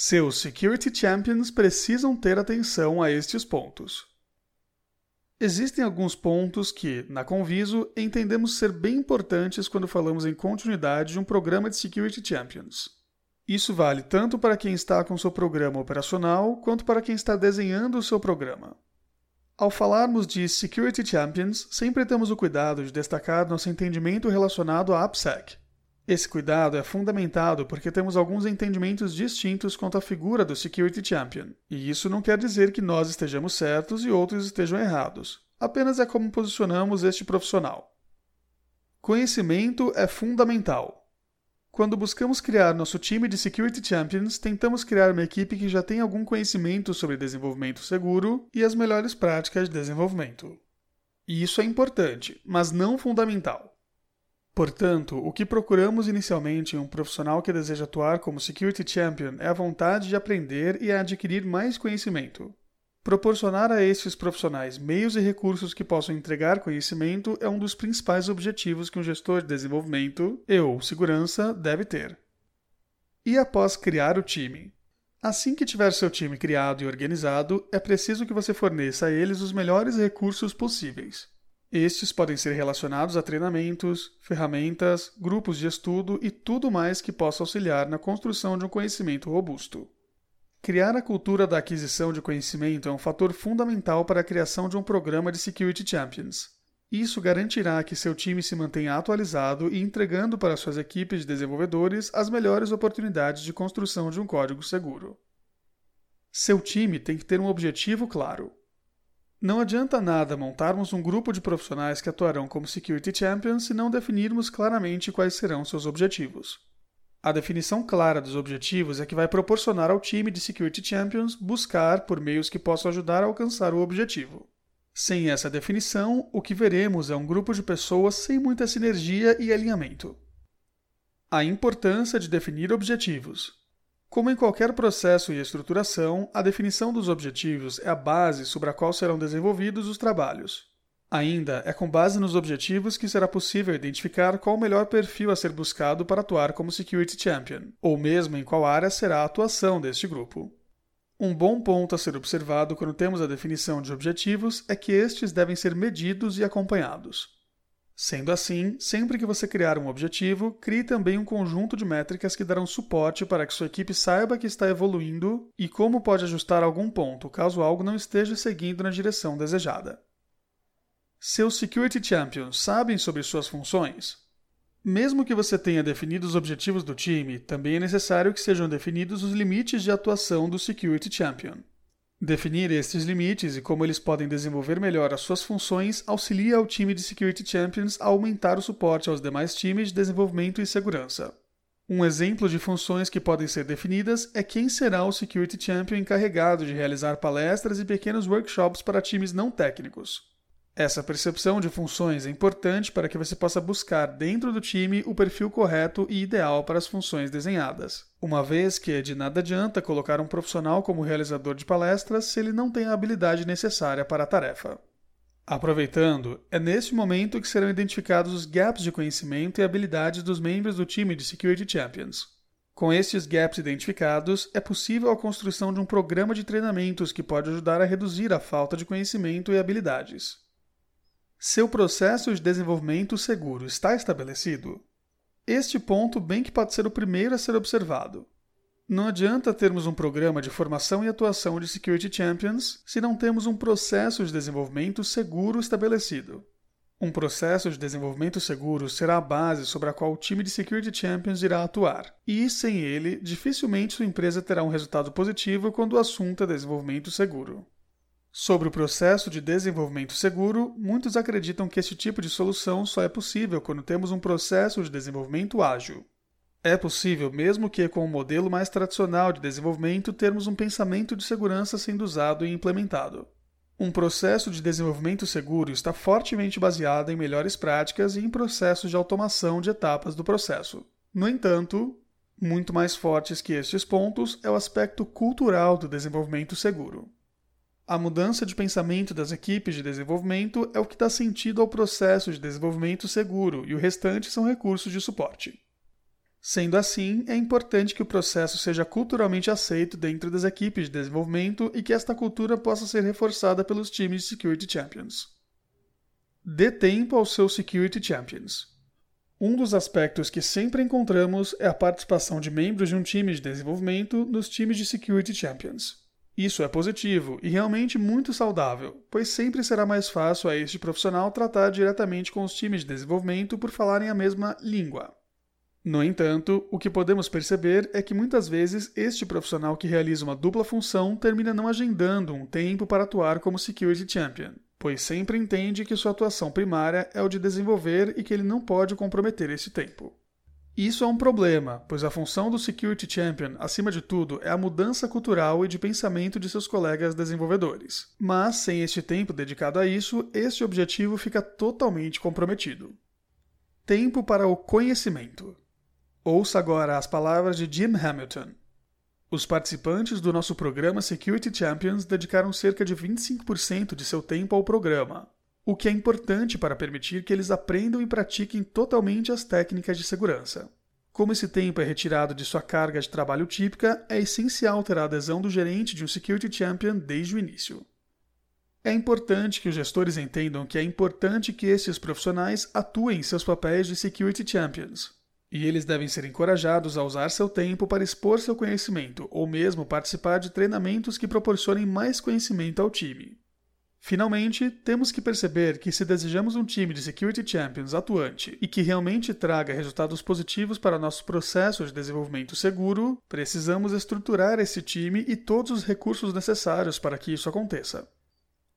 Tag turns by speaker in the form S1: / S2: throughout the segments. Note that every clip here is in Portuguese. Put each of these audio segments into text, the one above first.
S1: Seus Security Champions precisam ter atenção a estes pontos. Existem alguns pontos que, na Conviso, entendemos ser bem importantes quando falamos em continuidade de um programa de Security Champions. Isso vale tanto para quem está com seu programa operacional quanto para quem está desenhando o seu programa. Ao falarmos de Security Champions, sempre temos o cuidado de destacar nosso entendimento relacionado à AppSec, esse cuidado é fundamentado porque temos alguns entendimentos distintos quanto à figura do Security Champion, e isso não quer dizer que nós estejamos certos e outros estejam errados, apenas é como posicionamos este profissional. Conhecimento é fundamental. Quando buscamos criar nosso time de Security Champions, tentamos criar uma equipe que já tem algum conhecimento sobre desenvolvimento seguro e as melhores práticas de desenvolvimento. E isso é importante, mas não fundamental. Portanto, o que procuramos inicialmente em um profissional que deseja atuar como Security Champion é a vontade de aprender e a adquirir mais conhecimento. Proporcionar a estes profissionais meios e recursos que possam entregar conhecimento é um dos principais objetivos que um gestor de desenvolvimento e ou segurança deve ter. E após criar o time? Assim que tiver seu time criado e organizado, é preciso que você forneça a eles os melhores recursos possíveis. Estes podem ser relacionados a treinamentos, ferramentas, grupos de estudo e tudo mais que possa auxiliar na construção de um conhecimento robusto. Criar a cultura da aquisição de conhecimento é um fator fundamental para a criação de um programa de Security Champions. Isso garantirá que seu time se mantenha atualizado e entregando para suas equipes de desenvolvedores as melhores oportunidades de construção de um código seguro. Seu time tem que ter um objetivo claro. Não adianta nada montarmos um grupo de profissionais que atuarão como Security Champions se não definirmos claramente quais serão seus objetivos. A definição clara dos objetivos é que vai proporcionar ao time de Security Champions buscar por meios que possam ajudar a alcançar o objetivo. Sem essa definição, o que veremos é um grupo de pessoas sem muita sinergia e alinhamento. A importância de definir objetivos. Como em qualquer processo e estruturação, a definição dos objetivos é a base sobre a qual serão desenvolvidos os trabalhos. Ainda é com base nos objetivos que será possível identificar qual o melhor perfil a ser buscado para atuar como Security Champion, ou mesmo em qual área será a atuação deste grupo. Um bom ponto a ser observado quando temos a definição de objetivos é que estes devem ser medidos e acompanhados. Sendo assim, sempre que você criar um objetivo, crie também um conjunto de métricas que darão suporte para que sua equipe saiba que está evoluindo e como pode ajustar algum ponto caso algo não esteja seguindo na direção desejada. Seus Security Champions sabem sobre suas funções? Mesmo que você tenha definido os objetivos do time, também é necessário que sejam definidos os limites de atuação do Security Champion. Definir estes limites e como eles podem desenvolver melhor as suas funções auxilia ao time de Security Champions a aumentar o suporte aos demais times de desenvolvimento e segurança. Um exemplo de funções que podem ser definidas é quem será o Security Champion encarregado de realizar palestras e pequenos workshops para times não técnicos. Essa percepção de funções é importante para que você possa buscar dentro do time o perfil correto e ideal para as funções desenhadas uma vez que de nada adianta colocar um profissional como realizador de palestras se ele não tem a habilidade necessária para a tarefa. Aproveitando, é neste momento que serão identificados os gaps de conhecimento e habilidades dos membros do time de Security Champions. Com estes gaps identificados, é possível a construção de um programa de treinamentos que pode ajudar a reduzir a falta de conhecimento e habilidades. Seu processo de desenvolvimento seguro está estabelecido? Este ponto bem que pode ser o primeiro a ser observado. Não adianta termos um programa de formação e atuação de Security Champions se não temos um processo de desenvolvimento seguro estabelecido. Um processo de desenvolvimento seguro será a base sobre a qual o time de Security Champions irá atuar, e sem ele, dificilmente sua empresa terá um resultado positivo quando o assunto é desenvolvimento seguro. Sobre o processo de desenvolvimento seguro, muitos acreditam que este tipo de solução só é possível quando temos um processo de desenvolvimento ágil. É possível, mesmo que com o um modelo mais tradicional de desenvolvimento, termos um pensamento de segurança sendo usado e implementado. Um processo de desenvolvimento seguro está fortemente baseado em melhores práticas e em processos de automação de etapas do processo. No entanto, muito mais fortes que estes pontos é o aspecto cultural do desenvolvimento seguro. A mudança de pensamento das equipes de desenvolvimento é o que dá sentido ao processo de desenvolvimento seguro e o restante são recursos de suporte. Sendo assim, é importante que o processo seja culturalmente aceito dentro das equipes de desenvolvimento e que esta cultura possa ser reforçada pelos times de Security Champions. Dê tempo aos seus Security Champions. Um dos aspectos que sempre encontramos é a participação de membros de um time de desenvolvimento nos times de Security Champions. Isso é positivo e realmente muito saudável, pois sempre será mais fácil a este profissional tratar diretamente com os times de desenvolvimento por falarem a mesma língua. No entanto, o que podemos perceber é que muitas vezes este profissional que realiza uma dupla função termina não agendando um tempo para atuar como Security Champion, pois sempre entende que sua atuação primária é o de desenvolver e que ele não pode comprometer esse tempo. Isso é um problema, pois a função do Security Champion, acima de tudo, é a mudança cultural e de pensamento de seus colegas desenvolvedores. Mas, sem este tempo dedicado a isso, este objetivo fica totalmente comprometido. Tempo para o conhecimento. Ouça agora as palavras de Jim Hamilton. Os participantes do nosso programa Security Champions dedicaram cerca de 25% de seu tempo ao programa, o que é importante para permitir que eles aprendam e pratiquem totalmente as técnicas de segurança. Como esse tempo é retirado de sua carga de trabalho típica, é essencial ter a adesão do gerente de um Security Champion desde o início. É importante que os gestores entendam que é importante que esses profissionais atuem em seus papéis de Security Champions, e eles devem ser encorajados a usar seu tempo para expor seu conhecimento ou mesmo participar de treinamentos que proporcionem mais conhecimento ao time. Finalmente, temos que perceber que se desejamos um time de Security Champions atuante e que realmente traga resultados positivos para nosso processo de desenvolvimento seguro, precisamos estruturar esse time e todos os recursos necessários para que isso aconteça.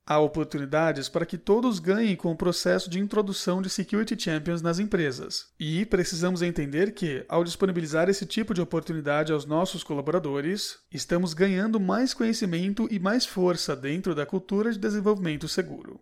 S1: Há oportunidades para que todos ganhem com o processo de introdução de Security Champions nas empresas. E precisamos entender que, ao disponibilizar esse tipo de oportunidade aos nossos colaboradores, estamos ganhando mais conhecimento e mais força dentro da cultura de desenvolvimento seguro.